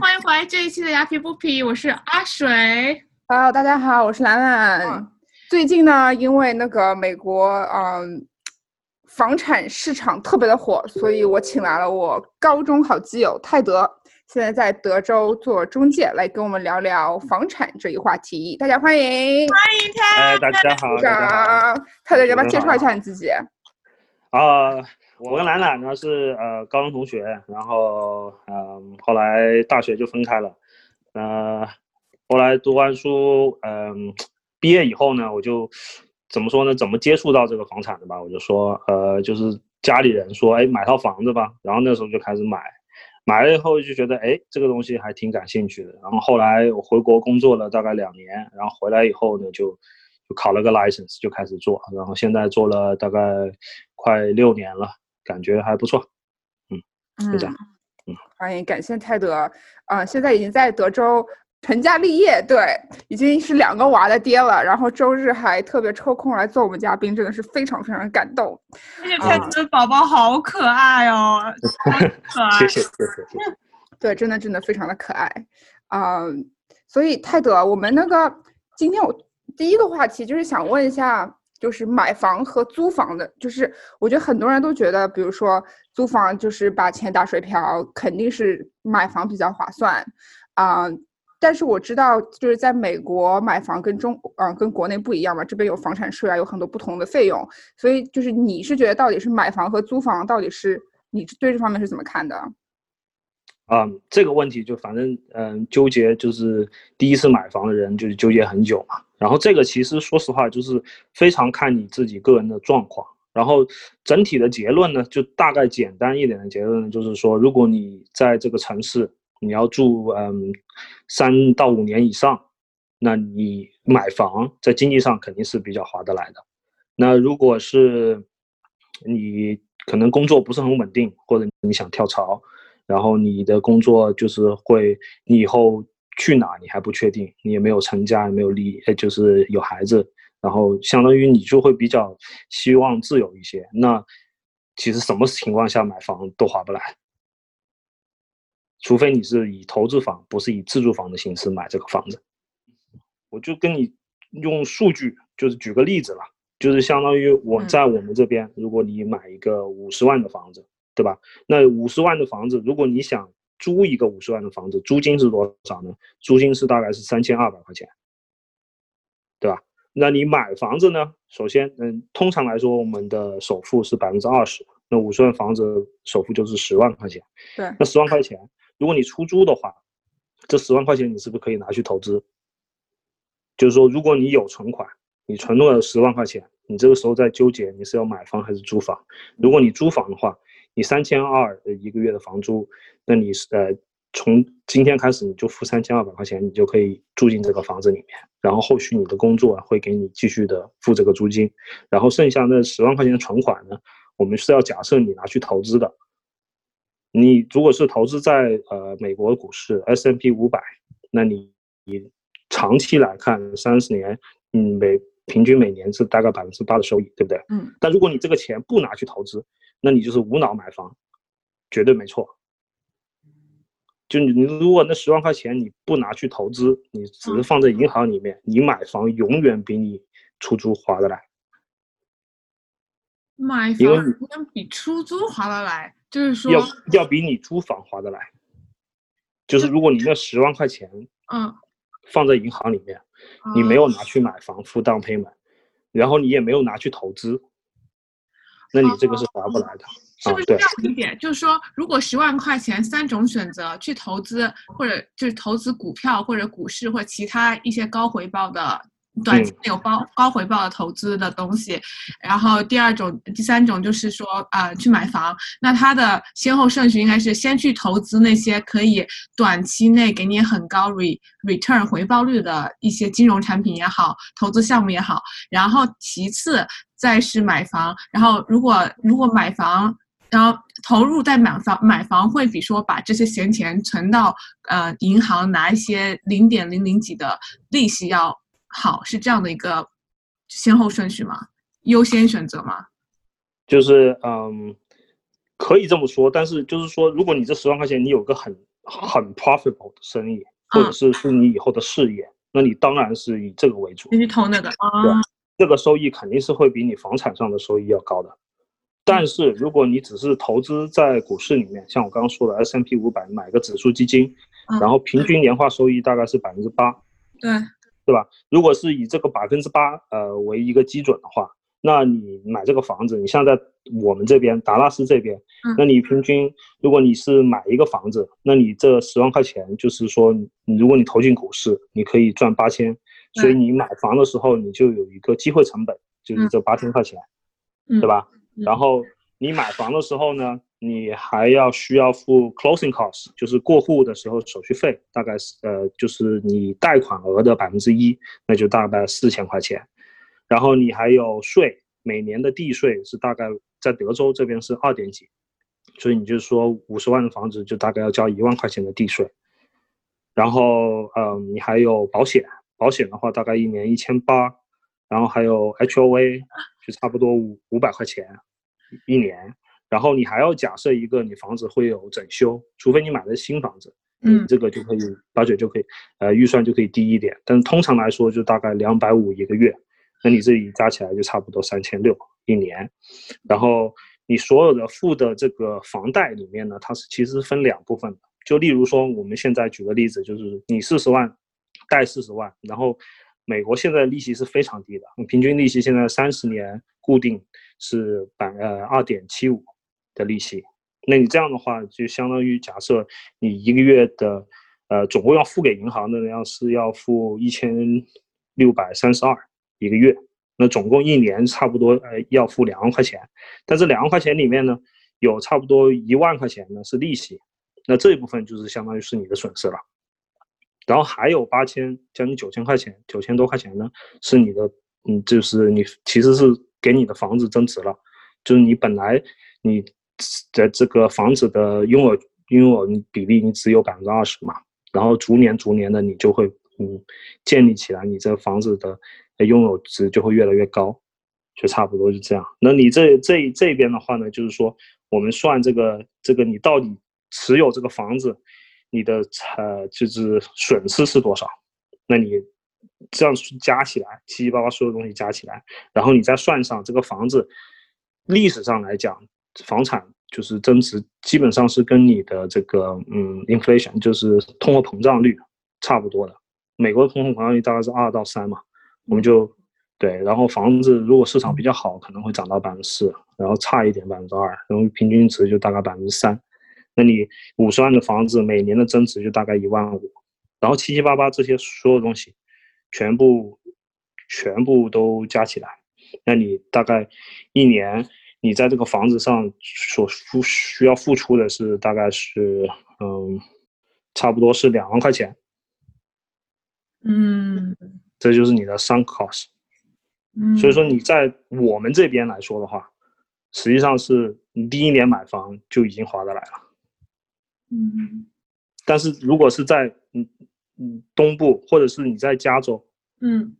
欢迎回来这一期的牙皮不皮，我是阿水。Hello，大家好，我是兰兰。嗯最近呢，因为那个美国嗯、房产市场特别的火，所以我请来了我高中好基友泰德，现在在德州做中介，来跟我们聊聊房产这一话题。大家欢迎，哎，大家好，大家好。泰德，要不要介绍一下你自己？啊、我跟兰兰呢是呃高中同学，然后嗯、后来大学就分开了。呃，后来读完书，嗯、毕业以后呢，我就怎么说呢？怎么接触到这个房产的吧？我就说，呃，就是家里人说，哎，买套房子吧。然后那时候就开始买，买了以后就觉得，哎，这个东西还挺感兴趣的。然后后来我回国工作了大概两年，然后回来以后呢，就就考了个 license，就开始做。然后现在做了大概快六年了，感觉还不错。嗯就这样嗯欢迎，感谢泰德。啊、现在已经在德州成家立业，对，已经是两个娃的爹了。然后周日还特别抽空来做我们嘉宾，真的是非常非常感动。而且泰德的宝宝好可爱哦，好可爱。谢谢谢谢谢谢。对，真的真的非常的可爱，啊、所以泰德，我们那个今天我第一个话题就是想问一下，就是买房和租房的，就是我觉得很多人都觉得，比如说租房就是把钱打水漂，肯定是买房比较划算，啊、但是我知道，就是在美国买房跟中，嗯、跟国内不一样嘛，这边有房产税啊，有很多不同的费用，所以就是你是觉得到底是买房和租房，到底是你对这方面是怎么看的？啊、这个问题就反正嗯、纠结就是第一次买房的人就是纠结很久嘛。然后这个其实说实话就是非常看你自己个人的状况。然后整体的结论呢，就大概简单一点的结论，就是说，如果你在这个城市你要住嗯三到五年以上，那你买房在经济上肯定是比较划得来的。那如果是你可能工作不是很稳定，或者你想跳槽，然后你的工作就是会，你以后去哪你还不确定，你也没有成家，也没有立，呃，就是有孩子，然后相当于你就会比较希望自由一些。那其实什么情况下买房都划不来，除非你是以投资房，不是以自住房的形式买这个房子。我就跟你用数据，就是举个例子了，就是相当于我嗯在我们这边，如果你买一个五十万的房子，对吧？那五十万的房子，如果你想租一个五十万的房子，租金是多少呢？租金是大概是三千二百块钱，对吧？那你买房子呢？首先，嗯，通常来说，我们的首付是百分之二十，那五十万房子首付就是十万块钱。对，那十万块钱，如果你出租的话，这十万块钱你是不是可以拿去投资？就是说，如果你有存款，你存了十万块钱，你这个时候在纠结你是要买房还是租房。如果你租房的话，你三千二的一个月的房租，那你是呃从今天开始你就付三千二百块钱，你就可以住进这个房子里面，然后后续你的工作会给你继续的付这个租金，然后剩下那十万块钱的存款呢，我们是要假设你拿去投资的。你如果是投资在呃美国股市 S M P 五百，那你你长期来看三十年，嗯每平均每年是大概百分之八的收益，对不对？嗯。但如果你这个钱不拿去投资，那你就是无脑买房，绝对没错。就你你如果那十万块钱你不拿去投资，你只是放在银行里面，你买房永远比你出租划得来。买房能比出租划得来，就是说，要要比你租房划得来。就是如果你那十万块钱嗯，放在银行里面，你没有拿去买房付 down payment，然后你也没有拿去投资，那你这个是划不来的。是不是这样理解？就是说，如果十万块钱三种选择去投资，或者就是投资股票或者股市或者其他一些高回报的。短期内有高高回报的投资的东西，然后第二种、第三种就是说，呃，去买房。那它的先后顺序应该是先去投资那些可以短期内给你很高 re return 回报率的一些金融产品也好，投资项目也好，然后其次再是买房。然后如果如果买房，然后投入在买房买房会比说把这些闲钱存到呃银行拿一些零点零零几的利息要好，是这样的一个先后顺序吗？优先选择吗？就是嗯，可以这么说，但是就是说，如果你这十万块钱你有个很很 profitable 的生意，或者是是你以后的事业，那你当然是以这个为主。你去投那个啊，这个收益肯定是会比你房产上的收益要高的。但是如果你只是投资在股市里面，像我刚刚说的 S M P 五百买个指数基金，然后平均年化收益大概是百分之八，对对吧？如果是以这个百分之八呃为一个基准的话，那你买这个房子，你像在我们这边达拉斯这边，那你平均如果你是买一个房子，那你这十万块钱就是说，如果你投进股市，你可以赚八千，所以你买房的时候你就有一个机会成本，就是这八千块钱，对吧？然后你买房的时候呢，你还要需要付 closing cost，就是过户的时候手续费，大概是呃，就是你贷款额的百分之一，那就大概四千块钱。然后你还有税，每年的地税是大概在德州这边是二点几，所以你就说五十万的房子就大概要交一万块钱的地税。然后呃，你还有保险，保险的话大概一年一千八，然后还有 HOA，就差不多五五百块钱。一年，然后你还要假设一个你房子会有整修，除非你买的新房子，嗯，这个就可以保险就可以，呃，预算就可以低一点。但是通常来说就大概两百五一个月，那你这里加起来就差不多三千六一年。然后你所有的付的这个房贷里面呢，它是其实分两部分的。就例如说我们现在举个例子，就是你四十万贷四十万，然后美国现在利息是非常低的，平均利息现在三十年固定。是百呃二点七五的利息，那你这样的话就相当于假设你一个月的呃总共要付给银行的要是要付一千六百三十二一个月，那总共一年差不多呃要付两万块钱，但这两万块钱里面呢有差不多一万块钱呢是利息，那这一部分就是相当于是你的损失了，然后还有八千将近九千块钱九千多块钱呢是你的嗯就是你其实是。给你的房子增值了，就是你本来你的这个房子的拥有拥有比例你只有百分之二十嘛，然后逐年逐年的你就会嗯建立起来，你这房子的拥有值就会越来越高，就差不多是这样。那你这这这边的话呢，就是说我们算这个这个你到底持有这个房子，你的呃就是损失是多少？那你。这样加起来，七七八八所有东西加起来，然后你再算上这个房子，历史上来讲，房产就是增值，基本上是跟你的这个嗯 inflation 就是通货膨胀率差不多的。美国的通货膨胀率大概是二到三嘛，我们就对。然后房子如果市场比较好，可能会涨到百分之四，然后差一点百分之二，然后平均值就大概百分之三。那你五十万的房子，每年的增值就大概一万五，然后七七八八这些所有东西。全部全部都加起来，那你大概一年你在这个房子上所付需要付出的是大概是嗯，差不多是两万块钱。嗯，这就是你的 sunk cost。嗯，所以说你在我们这边来说的话，实际上是你第一年买房就已经划得来了。嗯，但是如果是在嗯。嗯，东部或者是你在加州，嗯，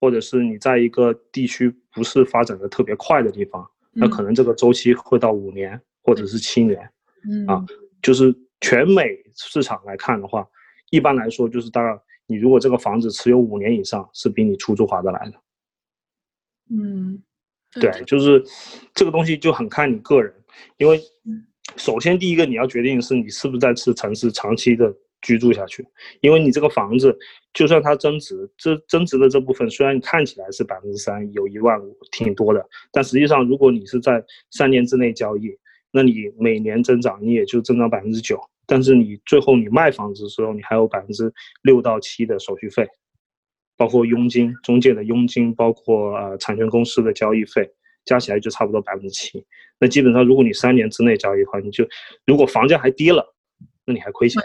或者是你在一个地区不是发展的特别快的地方，那可能这个周期会到五年或者是七年，嗯啊，就是全美市场来看的话，一般来说就是大概你如果这个房子持有五年以上，是比你出租划得来的。嗯，对，就是这个东西就很看你个人，因为首先第一个你要决定是你是不是在这城市长期的。居住下去，因为你这个房子，就算它增值，这增值的这部分虽然看起来是百分之三，有一万五，挺多的，但实际上如果你是在三年之内交易，那你每年增长你也就增长百分之九，但是你最后你卖房子的时候，你还有百分之六到七的手续费，包括佣金、中介的佣金，包括呃产权公司的交易费，加起来就差不多百分之七。那基本上如果你三年之内交易的话，你就如果房价还跌了，那你还亏钱。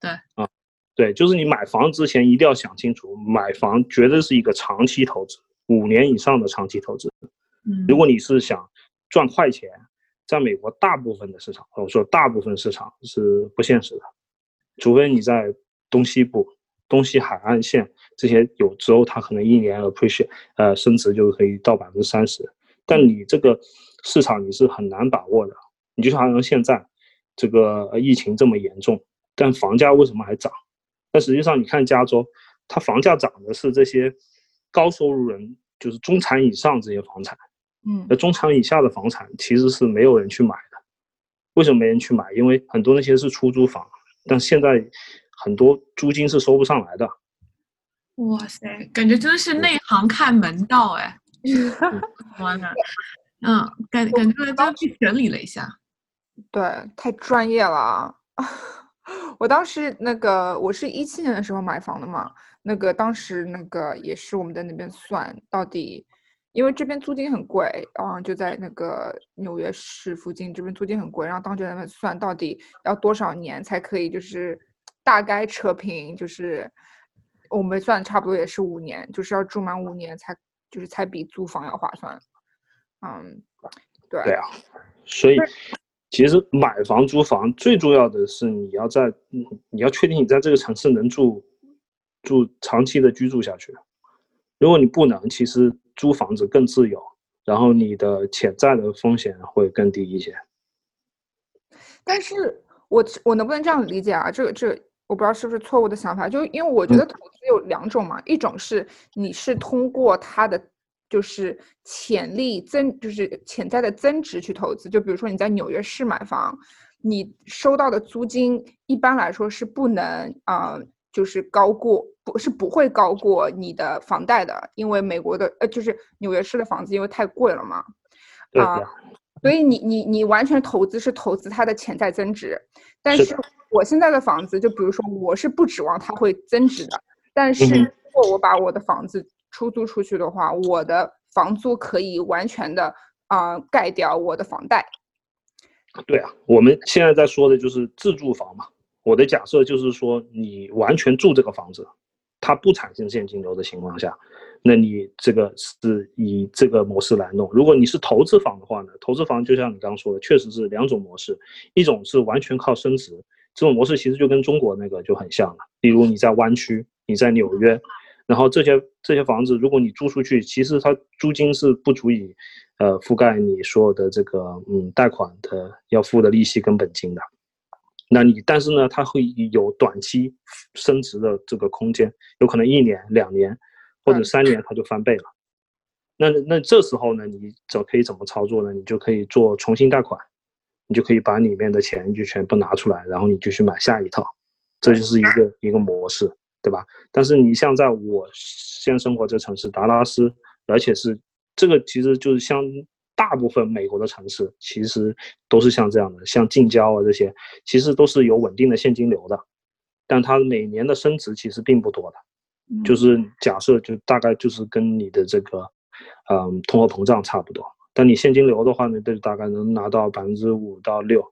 对啊，对，就是你买房之前一定要想清楚，买房绝对是一个长期投资，五年以上的长期投资。嗯，如果你是想赚快钱，在美国大部分的市场，我说大部分市场是不现实的，除非你在东西部、东西海岸线这些有时候它可能一年 appreciate 呃升值就可以到百分之三十，但你这个市场你是很难把握的。你就好像现在这个疫情这么严重。但房价为什么还涨？但实际上你看加州，它房价涨的是这些高收入人，就是中产以上这些房产。嗯那中产以下的房产其实是没有人去买的。为什么没人去买？因为很多那些是出租房，但现在很多租金是收不上来的。哇塞，感觉真的是内行看门道哎！嗯，感感觉真的被整理了一下。对，太专业了啊。我当时那个，我是一七年的时候买房的嘛，那个当时那个也是我们在那边算到底，因为这边租金很贵，嗯，就在那个纽约市附近，这边租金很贵，然后当时在那边算到底要多少年才可以，就是大概扯平，就是我们算差不多也是五年，就是要住满五年才就是才比租房要划算。嗯，对，对啊，所以其实买房租房最重要的是你要在，嗯你要确定你在这个城市能住住长期的居住下去。如果你不能，其实租房子更自由，然后你的潜在的风险会更低一些。但是我我能不能这样理解啊？这个这个我不知道是不是错误的想法，就因为我觉得投资有两种嘛，一种是你是通过它的就是潜力增，就是潜在的增值去投资，就比如说你在纽约市买房，你收到的租金一般来说是不能啊、呃就是高过不是不会高过你的房贷的，因为美国的呃就是纽约市的房子因为太贵了嘛，啊所以你你你完全投资是投资它的潜在增值，但是我现在的房子，就比如说我是不指望它会增值的，但是如果我把我的房子出租出去的话，我的房租可以完全的啊、盖掉我的房贷。对啊，我们现在在说的就是自住房嘛。我的假设就是说，你完全住这个房子，它不产生现金流的情况下，那你这个是以这个模式来弄。如果你是投资房的话呢，投资房就像你刚刚说的，确实是两种模式，一种是完全靠升值，这种模式其实就跟中国那个就很像了。例如你在湾区，你在纽约，然后这些这些房子，如果你租出去，其实它租金是不足以，呃，覆盖你所有的这个嗯贷款的要付的利息跟本金的。那你但是呢，它会有短期升值的这个空间，有可能一年、两年或者三年它就翻倍了。那那这时候呢，你怎可以怎么操作呢？你就可以做重新贷款，你就可以把里面的钱就全部拿出来，然后你就去买下一套，这就是一个一个模式，对吧？但是你像在我现生活这城市达拉斯，而且是这个其实就是像大部分美国的城市，其实都是像这样的，像近郊啊这些，其实都是有稳定的现金流的，但它每年的升值其实并不多的。就是假设就大概就是跟你的这个，嗯，通货膨胀差不多。但你现金流的话呢，就大概能拿到百分之五到六。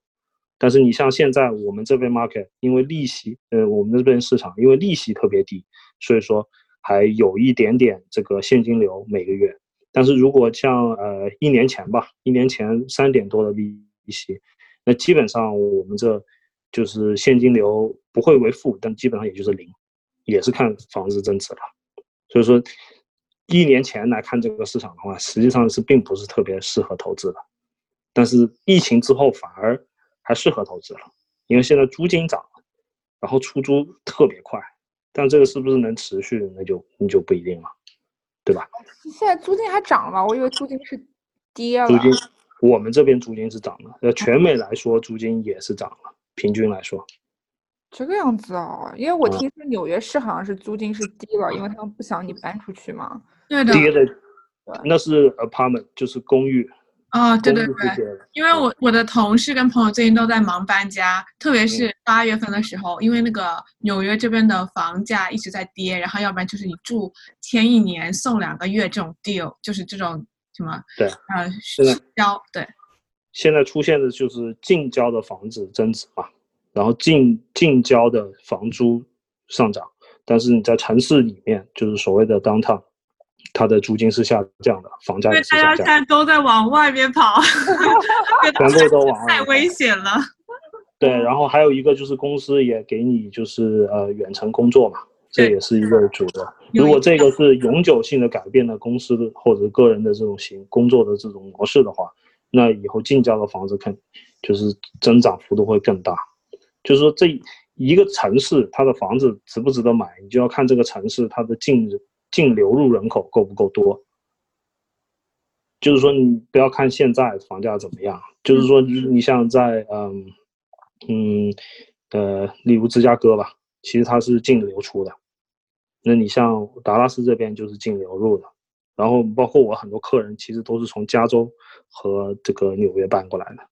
但是你像现在我们这边 market，因为利息，呃，我们这边市场因为利息特别低，所以说还有一点点这个现金流每个月。但是如果像呃一年前吧，一年前三点多的利息，那基本上我们这就是现金流不会为负，但基本上也就是零。也是看房子增值了，所以说一年前来看这个市场的话，实际上是并不是特别适合投资的。但是疫情之后反而还适合投资了，因为现在租金涨了，然后出租特别快，但这个是不是能持续，那就那就不一定了，对吧？现在租金还涨了吗？我以为租金是跌了。租金我们这边租金是涨了，呃，全美来说租金也是涨了，平均来说。这个样子哦，因为我嗯听说纽约市好像是租金是低了，因为他们不想你搬出去嘛。对的，跌的那是 apartment，就是公寓，哦，对对对。因为我我的同事跟朋友最近都在忙搬家，特别是八月份的时候，因为那个纽约这边的房价一直在跌，然后要不然就是你住签一年送两个月这种 deal，就是这种什么对呃在市交对现在出现的就是近郊的房子增值嘛，然后近近郊的房租上涨，但是你在城市里面，就是所谓的 downtown，它的租金是下降的，房价也是下降，大家现在都在往外面跑，全部都往外太危险了。对，然后还有一个就是公司也给你就是呃远程工作嘛，这也是一个主的。如果这个是永久性的改变了公司的或者个人的这种行工作的这种模式的话，那以后近郊的房子肯就是增长幅度会更大。就是说这一个城市它的房子值不值得买，你就要看这个城市它的净净流入人口够不够多。就是说，你不要看现在房价怎么样，就是说，你你像在嗯嗯呃，例如芝加哥吧，其实它是净流出的。那你像达拉斯这边就是净流入的，然后包括我很多客人其实都是从加州和这个纽约搬过来的。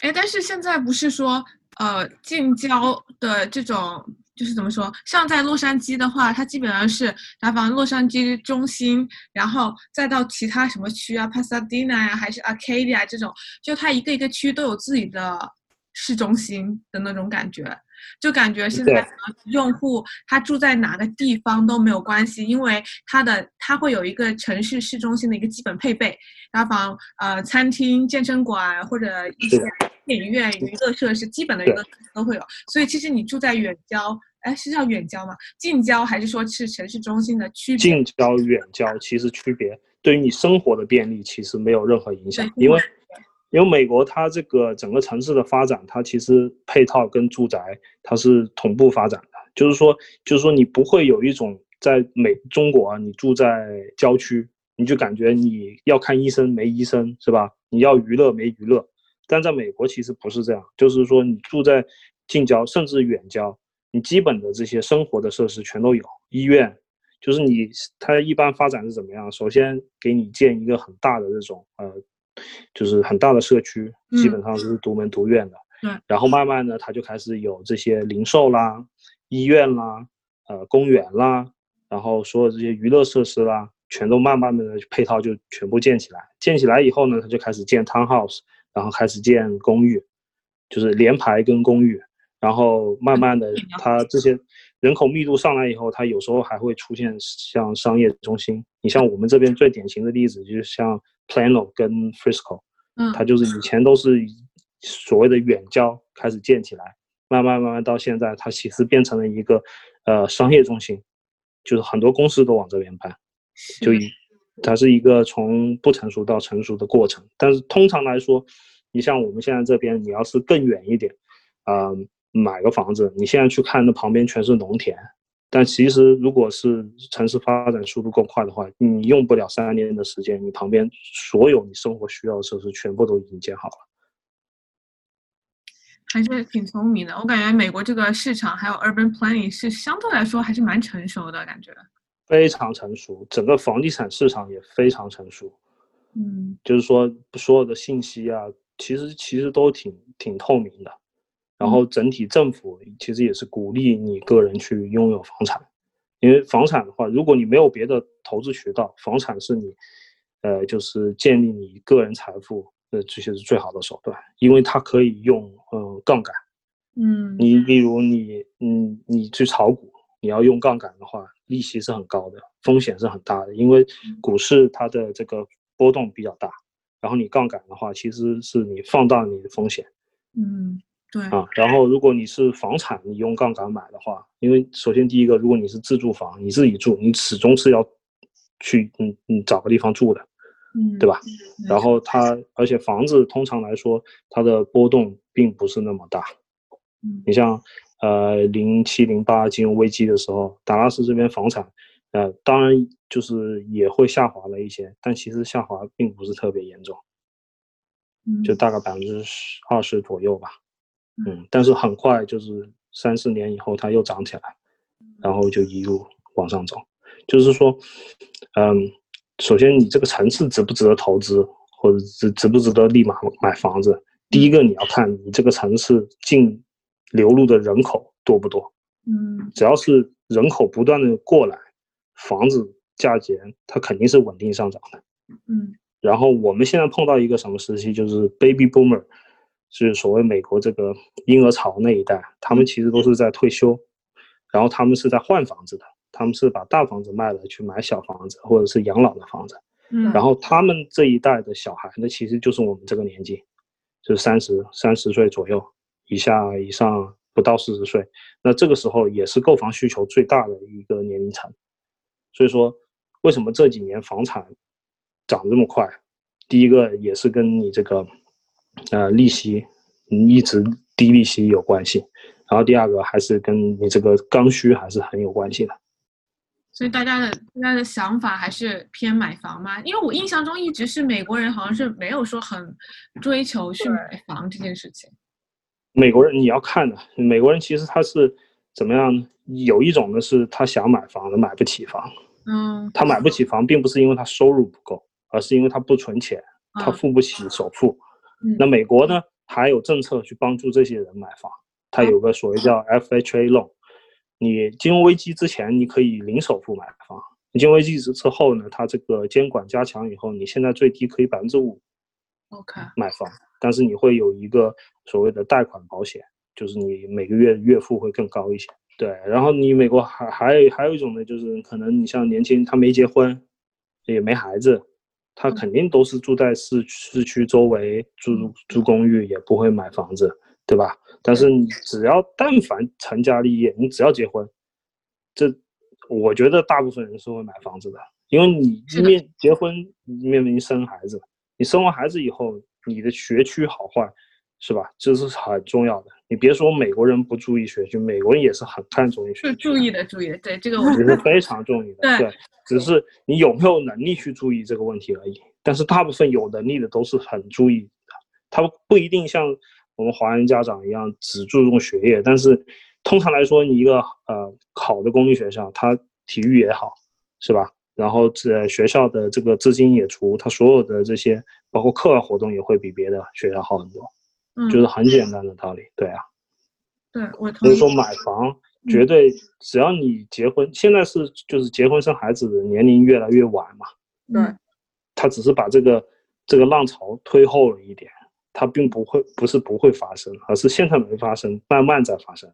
哎，但是现在不是说，呃，近郊的这种，就是怎么说，像在洛杉矶的话，它基本上是打房洛杉矶中心，然后再到其他什么区啊，Pasadena 呀，还是 Arcadia 这种，就它一个一个区都有自己的市中心的那种感觉。就感觉现在用户他住在哪个地方都没有关系，因为他的他会有一个城市市中心的一个基本配备，打房呃餐厅、健身馆或者一些电影院、娱乐设施，基本的娱乐都会有。所以其实你住在远郊，哎是叫远郊吗？近郊还是说是城市中心的区别？近郊、远郊其实区别对于你生活的便利其实没有任何影响，因为。因为美国它这个整个城市的发展，它其实配套跟住宅它是同步发展的，就是说，就是说你不会有一种在美中国啊，你住在郊区，你就感觉你要看医生没医生是吧？你要娱乐没娱乐，但在美国其实不是这样，就是说你住在近郊甚至远郊，你基本的这些生活的设施全都有，医院，就是你它一般发展是怎么样？首先给你建一个很大的这种呃。就是很大的社区，基本上都是独门独院的。对，然后慢慢的，他就开始有这些零售啦、医院啦、呃公园啦，然后所有这些娱乐设施啦，全都慢慢的配套就全部建起来。建起来以后呢，他就开始建 townhouse，然后开始建公寓，就是联排跟公寓。然后慢慢的，它这些人口密度上来以后，它有时候还会出现像商业中心。你像我们这边最典型的例子，就是像。Plano 跟 Frisco，嗯，它就是以前都是所谓的远郊开始建起来，慢慢慢慢到现在，它其实变成了一个呃商业中心，就是很多公司都往这边搬，就以它是一个从不成熟到成熟的过程。但是通常来说，你像我们现在这边，你要是更远一点，啊，买个房子，你现在去看，那旁边全是农田。但其实，如果是城市发展速度够快的话，你用不了三年的时间，你旁边所有你生活需要的设施全部都已经建好了。还是挺聪明的，我感觉美国这个市场还有 urban planning 是相对来说还是蛮成熟的感觉。非常成熟，整个房地产市场也非常成熟。嗯，就是说所有的信息啊，其实其实都挺挺透明的。然后整体政府其实也是鼓励你个人去拥有房产，因为房产的话，如果你没有别的投资渠道，房产是你，呃，就是建立你个人财富的这些是最好的手段，因为它可以用呃杠杆。嗯，你例如你嗯你去炒股，你要用杠杆的话，利息是很高的，风险是很大的，因为股市它的这个波动比较大，然后你杠杆的话，其实是你放大你的风险。嗯。对啊，然后如果你是房产，你用杠杆买的话，因为首先第一个，如果你是自住房，你自己住，你始终是要去嗯嗯找个地方住的，嗯，对吧？然后它，而且房子通常来说，它的波动并不是那么大。嗯，你像呃零七零八金融危机的时候，达拉斯这边房产，呃，当然就是也会下滑了一些，但其实下滑并不是特别严重，就大概百分之十二十左右吧。嗯，但是很快就是三四年以后，它又涨起来，然后就一路往上走。就是说，嗯，首先你这个城市值不值得投资，或者值值不值得立马买房子？第一个你要看你这个城市净流入的人口多不多。嗯，只要是人口不断的过来，房子价钱它肯定是稳定上涨的。嗯，然后我们现在碰到一个什么时期，就是 baby boomer。是所谓美国这个婴儿潮那一代，他们其实都是在退休，然后他们是在换房子的，他们是把大房子卖了去买小房子或者是养老的房子，嗯，然后他们这一代的小孩，那其实就是我们这个年纪，就是三十三十岁左右以下以上不到四十岁，那这个时候也是购房需求最大的一个年龄层，所以说为什么这几年房产涨这么快？第一个也是跟你这个。呃，利息一直低利息有关系，然后第二个还是跟你这个刚需还是很有关系的。所以大家的大家的想法还是偏买房吗？因为我印象中一直是美国人好像是没有说很追求去买房这件事情。美国人你要看的，美国人其实他是怎么样呢？有一种呢是他想买房的买不起房，嗯，他买不起房并不是因为他收入不够，而是因为他不存钱，他啊付不起首付。嗯。那美国呢，还有政策去帮助这些人买房，它有个所谓叫 FHA loan，你金融危机之前你可以零首付买房，金融危机之之后呢，它这个监管加强以后，你现在最低可以百分之五 OK，买房，但是你会有一个所谓的贷款保险，就是你每个月月付会更高一些。对，然后你美国还还有还有一种呢，就是可能你像年轻他没结婚，也没孩子，他嗯肯定都是住在市市区周围住住公寓，也不会买房子，对吧？但是你只要但凡成家立业，你只要结婚，这我觉得大部分人是会买房子的，因为你面结婚面临生孩子，你生完孩子以后，你的学区好坏，是吧？这是很重要的。你别说美国人不注意学区，美国人也是很看重学是区，注意的，注意的，对这个我也是非常重要的。对对，只是你有没有能力去注意这个问题而已。但是大部分有能力的都是很注意的，他不一定像我们华人家长一样只注重学业，但是通常来说，你一个呃好的公立学校，它体育也好，是吧？然后这学校的这个资金也足，他所有的这些包括课外活动也会比别的学校好很多，嗯，就是很简单的道理。对啊，对我同意。所以说买房绝对只要你结婚，现在是就是结婚生孩子的年龄越来越晚嘛，对嗯它只是把这个这个浪潮推后了一点，它并不会不是不会发生，而是现在没发生，慢慢在发生。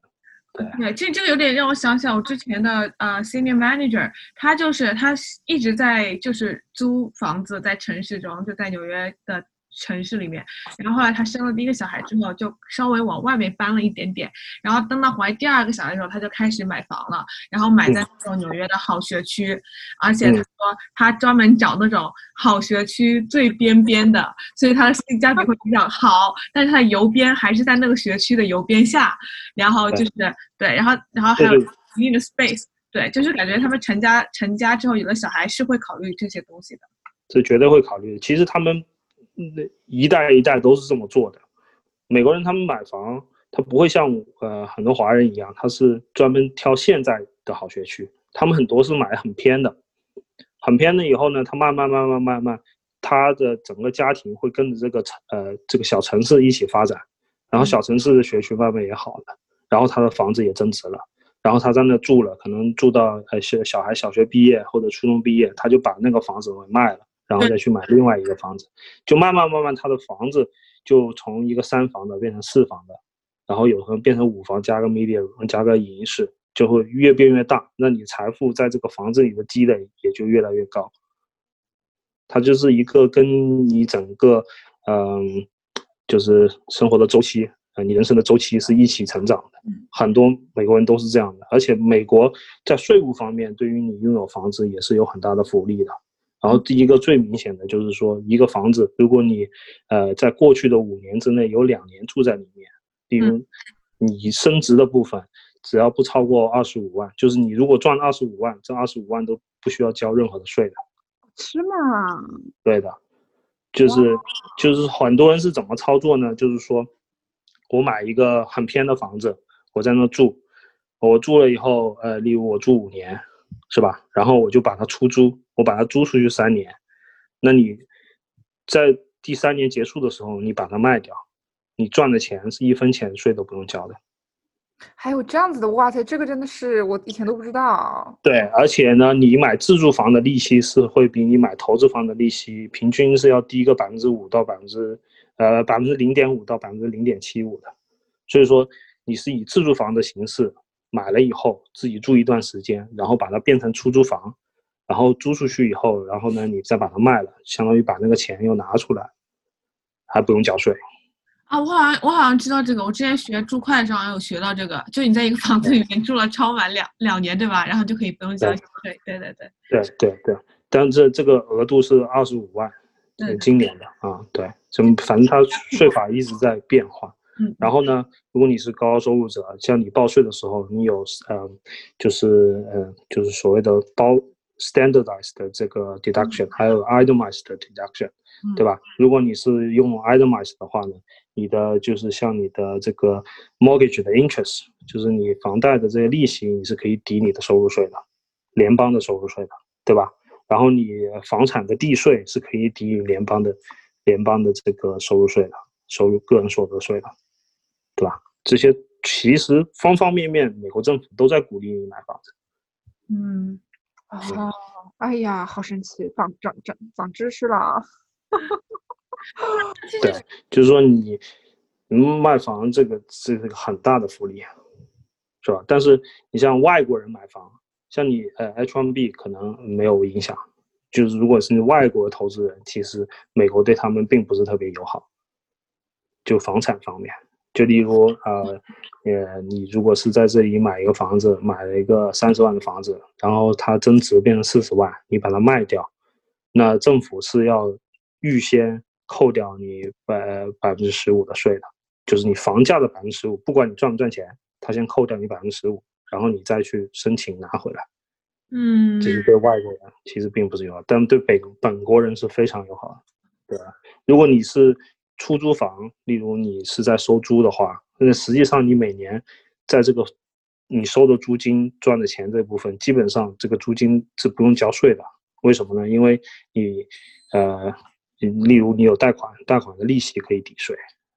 对，这这个有点让我想想我之前的呃 senior manager，他就是他一直在就是租房子在城市中，就在纽约的城市里面。然后后来他生了第一个小孩之后，就稍微往外面搬了一点点。然后等到怀第二个小孩的时候，他就开始买房了，然后买在那种纽约的好学区，而且他嗯说他专门找那种好学区最边边的，所以他的性价比会比较好，但是他的邮编还是在那个学区的邮编下，然后就是对，然后然后还有一定的 space，对，就是感觉他们成家成家之后有了小孩是会考虑这些东西的。是绝对会考虑的。其实他们那一代一代都是这么做的。美国人他们买房，他不会像呃很多华人一样，他是专门挑现在的好学区，他们很多是买很偏的，很偏的以后呢，他慢慢慢慢慢慢，他的整个家庭会跟着这个城呃这个小城市一起发展，然后小城市的学区慢慢也好了，然后他的房子也增值了。然后他在那住了，可能住到呃小小孩小学毕业或者初中毕业，他就把那个房子给卖了，然后再去买另外一个房子，就慢慢慢慢他的房子就从一个三房的变成四房的，然后有可能变成五房加个 media room 加个影音室，就会越变越大，那你财富在这个房子里的积累也就越来越高。它就是一个跟你整个嗯、就是生活的周期。呃，你人生的周期是一起成长的，很多美国人都是这样的，而且美国在税务方面对于你拥有房子也是有很大的福利的。然后第一个最明显的就是说，一个房子，如果你呃在过去的五年之内有两年住在里面，比如你升值的部分，只要不超过二十五万，就是你如果赚二十五万，这二十五万都不需要交任何的税的。是吗？对的，就是就是很多人是怎么操作呢？就是说我买一个很偏的房子，我在那住，我住了以后，呃，例如我住五年，是吧？然后我就把它出租，我把它租出去三年，那你在第三年结束的时候，你把它卖掉，你赚的钱是一分钱税都不用交的。还有这样子的，哇塞，这个真的是我以前都不知道。对，而且呢，你买自住房的利息是会比你买投资房的利息平均是要低个百分之五到百分之呃百分之零点五到百分之零点七五的，所以说你是以自住房的形式买了以后自己住一段时间，然后把它变成出租房，然后租出去以后，然后呢你再把它卖了，相当于把那个钱又拿出来，还不用交税。啊，我好像我好像知道这个，我之前学住会的时候好像有学到这个，就你在一个房子里面住了超满两两年，对吧？然后就可以不用交税。对对对，对对对，但这这个额度是二十五万，对呃今年的啊，对，就反正它税法一直在变化。嗯，然后呢，如果你是高收入者，像你报税的时候，你有呃，就是呃，就是所谓的包 standardized 的这个 deduction，还有 itemized 的 deduction，对吧？如果你是用 itemized 的话呢，你的就是像你的这个 mortgage 的 interest，就是你房贷的这些利息，你是可以抵你的收入税的，联邦的收入税的，对吧？然后你房产的地税是可以抵联邦的联邦的这个收入税的，收入个人所得税的。对吧？这些其实方方面面，美国政府都在鼓励你买房子。嗯，哦，哎呀，好神奇，长长长长知识了。对，就是说你卖房这个是一个很大的福利，是吧？但是你像外国人买房，像你呃 H1B 可能没有影响，就是如果是外国投资人，其实美国对他们并不是特别友好，就房产方面。就例如，呃，呃，你如果是在这里买一个房子，买了一个三十万的房子，然后它增值变成四十万，你把它卖掉，那政府是要预先扣掉你百百分之十五的税的，就是你房价的百分之十五，不管你赚不赚钱，他先扣掉你百分之十五，然后你再去申请拿回来。嗯，这是对外国人其实并不是友好，但对本本国人是非常友好的，对吧？如果你是。出租房，例如你是在收租的话，那实际上你每年在这个你收的租金赚的钱这部分，基本上这个租金是不用交税的。为什么呢？因为你呃，例如你有贷款，贷款的利息可以抵税，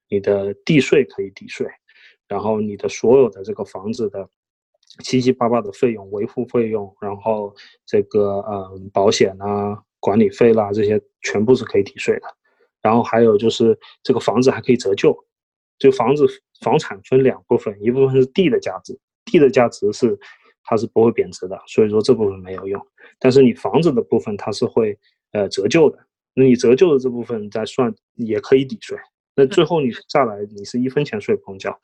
你的地税可以抵税，然后你的所有的这个房子的七七八八的费用、维护费用，然后这个呃保险啊、管理费啦这些，全部是可以抵税的。然后还有就是这个房子还可以折旧，这个房子房产分两部分，一部分是地的价值，地的价值是它是不会贬值的，所以说这部分没有用。但是你房子的部分它是会呃折旧的，那你折旧的这部分再算也可以抵税，那最后你下来你是一分钱税不用交。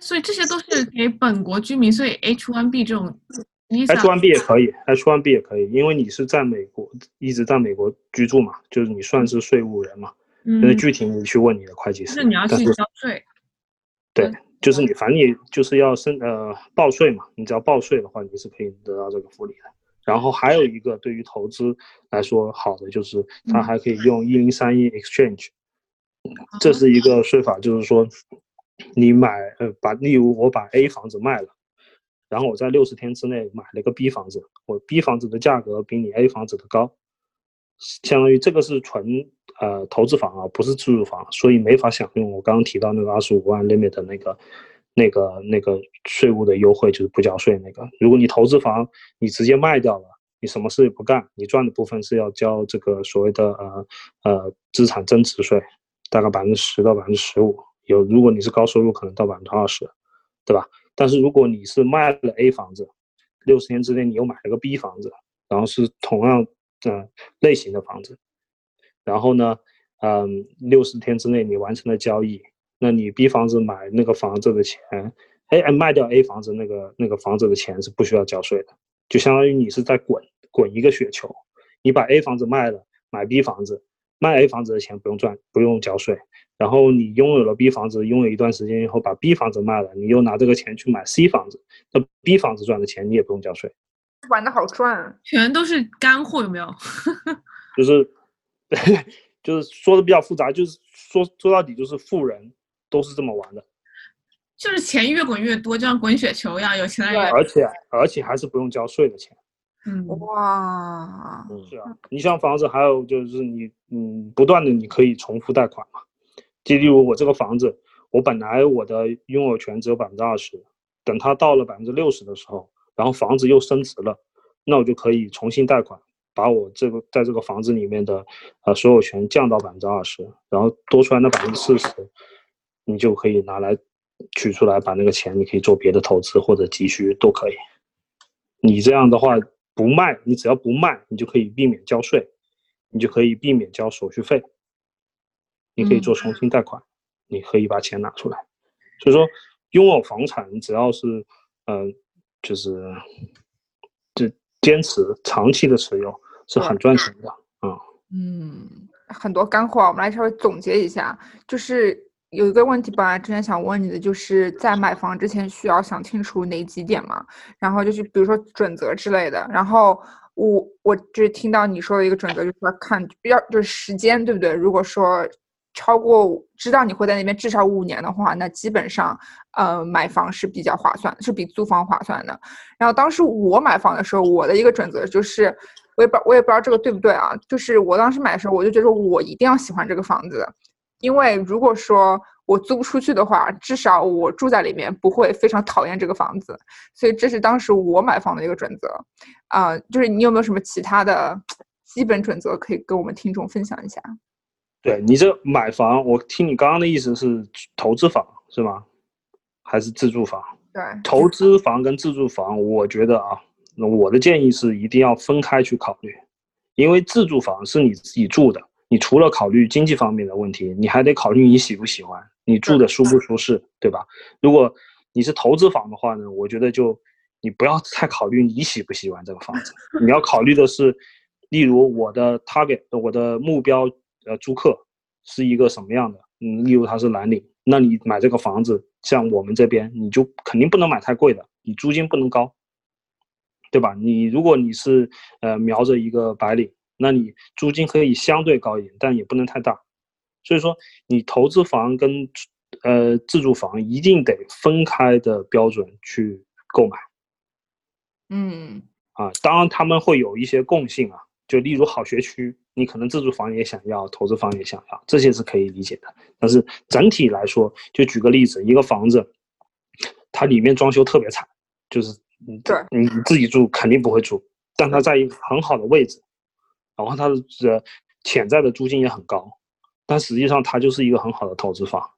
所以这些都是给本国居民，所以 H1B 这种。H1B 也可以，H1B 也可以，因为你是在美国一直在美国居住嘛，就是你算是税务人嘛。嗯。那具体你去问你的会计师。是你要去交税。对，就是你，反正你就是要申呃报税嘛，你只要报税的话，你是可以得到这个福利的。然后还有一个对于投资来说好的就是，它还可以用一零三一 exchange，这是一个税法，就是说你买呃把，例如我把 A 房子卖了。然后我在六十天之内买了个 B 房子，我 B 房子的价格比你 A 房子的高，相当于这个是纯呃投资房啊，不是自住房，所以没法享用我刚刚提到那个二十五万 limit 的那个那个那个税务的优惠，就是不交税那个。如果你投资房，你直接卖掉了，你什么事也不干，你赚的部分是要交这个所谓的呃呃资产增值税，大概百分之十到百分之十五，有如果你是高收入，可能到百分之二十，对吧？但是如果你是卖了 A 房子，六十天之内你又买了个 B 房子，然后是同样的类型的房子，然后呢，嗯，六十天之内你完成了交易，那你 B 房子买那个房子的钱，哎，卖掉 A 房子那个那个房子的钱是不需要交税的，就相当于你是在滚滚一个雪球，你把 A 房子卖了，买 B 房子，卖 A 房子的钱不用赚，不用交税。然后你拥有了 B 房子，拥有一段时间以后把 B 房子卖了，你又拿这个钱去买 C 房子，那 B 房子赚的钱你也不用交税，玩的好赚，全都是干货，有没有？就是，就是说的比较复杂，就是说说到底就是富人都是这么玩的，就是钱越滚越多，就像滚雪球一样，有钱的人，而且而且还是不用交税的钱。嗯，哇，嗯，是啊，你像房子，还有就是你，嗯，不断的你可以重复贷款嘛。就例如我这个房子，我本来我的拥有权只有百分之二十，等它到了百分之六十的时候，然后房子又升值了，那我就可以重新贷款，把我这个在这个房子里面的呃所有权降到百分之二十，然后多出来那百分之四十，你就可以拿来取出来，把那个钱你可以做别的投资或者急需都可以。你这样的话。不卖，你只要不卖，你就可以避免交税，你就可以避免交手续费，你可以做重新贷款，你可以把钱拿出来。所以说，拥有房产，只要是，嗯，就是，这坚持长期的持有，是很赚钱的。嗯嗯，很多干货，我们来稍微总结一下，就是有一个问题，本来之前想问你的，就是在买房之前需要想清楚哪几点嘛？然后就是比如说准则之类的。然后我我就是听到你说的一个准则，就是说看要就是时间，对不对？如果说超过知道你会在那边至少五年的话，那基本上呃买房是比较划算，是比租房划算的。然后当时我买房的时候，我的一个准则就是，我也不我也不知道这个对不对啊？就是我当时买的时候，我就觉得我一定要喜欢这个房子。因为如果说我租不出去的话，至少我住在里面不会非常讨厌这个房子，所以这是当时我买房的一个准则。啊，就是你有没有什么其他的基本准则可以跟我们听众分享一下？对你这买房，我听你刚刚的意思是投资房是吗？还是自住房？对，投资房跟自住房，我觉得啊，那我的建议是一定要分开去考虑，因为自住房是你自己住的。你除了考虑经济方面的问题，你还得考虑你喜不喜欢，你住的舒不舒适，对吧？如果你是投资房的话呢，我觉得就你不要太考虑你喜不喜欢这个房子，你要考虑的是，例如我的 target，我的目标呃租客是一个什么样的？嗯，例如他是蓝领，那你买这个房子，像我们这边，你就肯定不能买太贵的，你租金不能高，对吧？你如果你是呃瞄着一个白领。那你租金可以相对高一点，但也不能太大。所以说，你投资房跟呃自住房一定得分开的标准去购买。嗯，啊，当然他们会有一些共性啊，就例如好学区，你可能自住房也想要，投资房也想要，这些是可以理解的。但是整体来说，就举个例子，一个房子，它里面装修特别惨，就是对你自己住肯定不会住，但它在一个很好的位置。然后它的这潜在的租金也很高，但实际上它就是一个很好的投资房。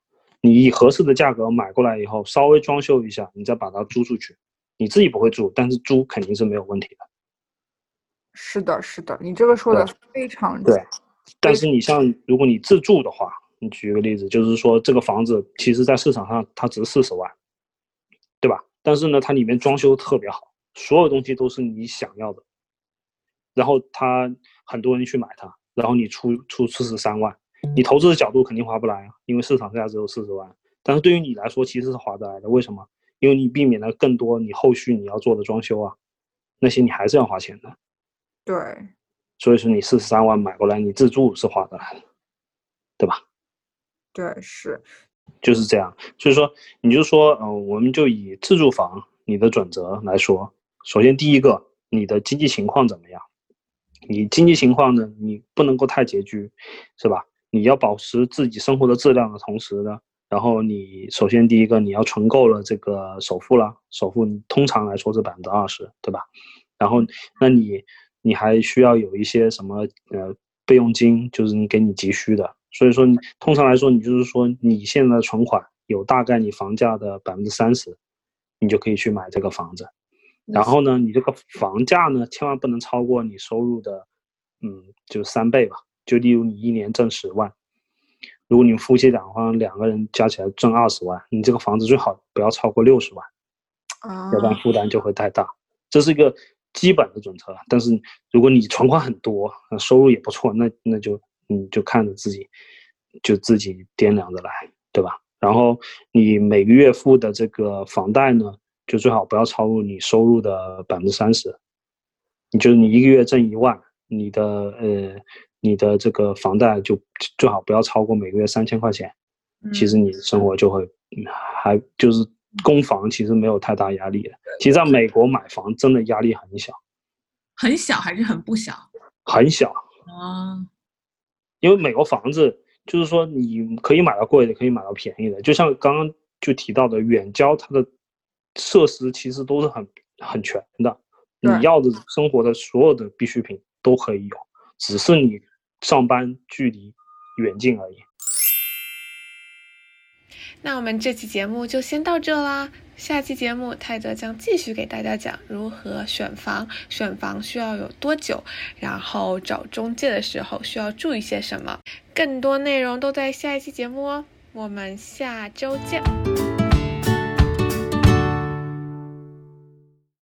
你以合适的价格买过来以后，稍微装修一下，你再把它租出去，你自己不会住，但是租肯定是没有问题的。是的，是的，你这个说的非常对。但是你像如果你自住的话，你举个例子，就是说这个房子其实在市场上它值四十万，对吧？但是呢，它里面装修特别好，所有东西都是你想要的，然后它。很多人去买它，然后你出出四十三万，你投资的角度肯定划不来啊，因为市场价只有四十万。但是对于你来说，其实是划得来的。为什么？因为你避免了更多你后续你要做的装修啊，那些你还是要花钱的。对，所以说你四十三万买过来，你自住是划得来的，对吧？对，是，就是这样。所以说，你就说，嗯，我们就以自住房你的准则来说，首先第一个，你的经济情况怎么样？你经济情况呢？你不能够太拮据，是吧？你要保持自己生活的质量的同时呢，然后你首先第一个你要存够了这个首付了，首付通常来说是百分之二十，对吧？然后那你你还需要有一些什么呃备用金，就是你给你急需的。所以说通常来说，你就是说你现在的存款有大概你房价的百分之三十，你就可以去买这个房子。然后呢，你这个房价呢，千万不能超过你收入的，嗯，就三倍吧。就例如你一年挣十万，如果你夫妻两方两个人加起来挣二十万，你这个房子最好不要超过六十万，啊，要不然负担就会太大。这是一个基本的准则。但是如果你存款很多，收入也不错，那那就你就看着自己，就自己掂量着来，对吧？然后你每个月付的这个房贷呢？就最好不要超过你收入的百分之三十。你就是你一个月挣一万，你的呃，你的这个房贷就最好不要超过每个月三千块钱。其实你生活就会还就是供房，其实没有太大压力的。其实在美国买房真的压力很小，很小还是很不小？很小啊，因为美国房子就是说你可以买到贵的，可以买到便宜的。就像刚刚就提到的远郊，它的。设施其实都是很很全的，你要的生活的所有的必需品都可以有，只是你上班距离远近而已。那我们这期节目就先到这啦，下期节目泰德将继续给大家讲如何选房，选房需要有多久，然后找中介的时候需要注意些什么，更多内容都在下一期节目哦，我们下周见。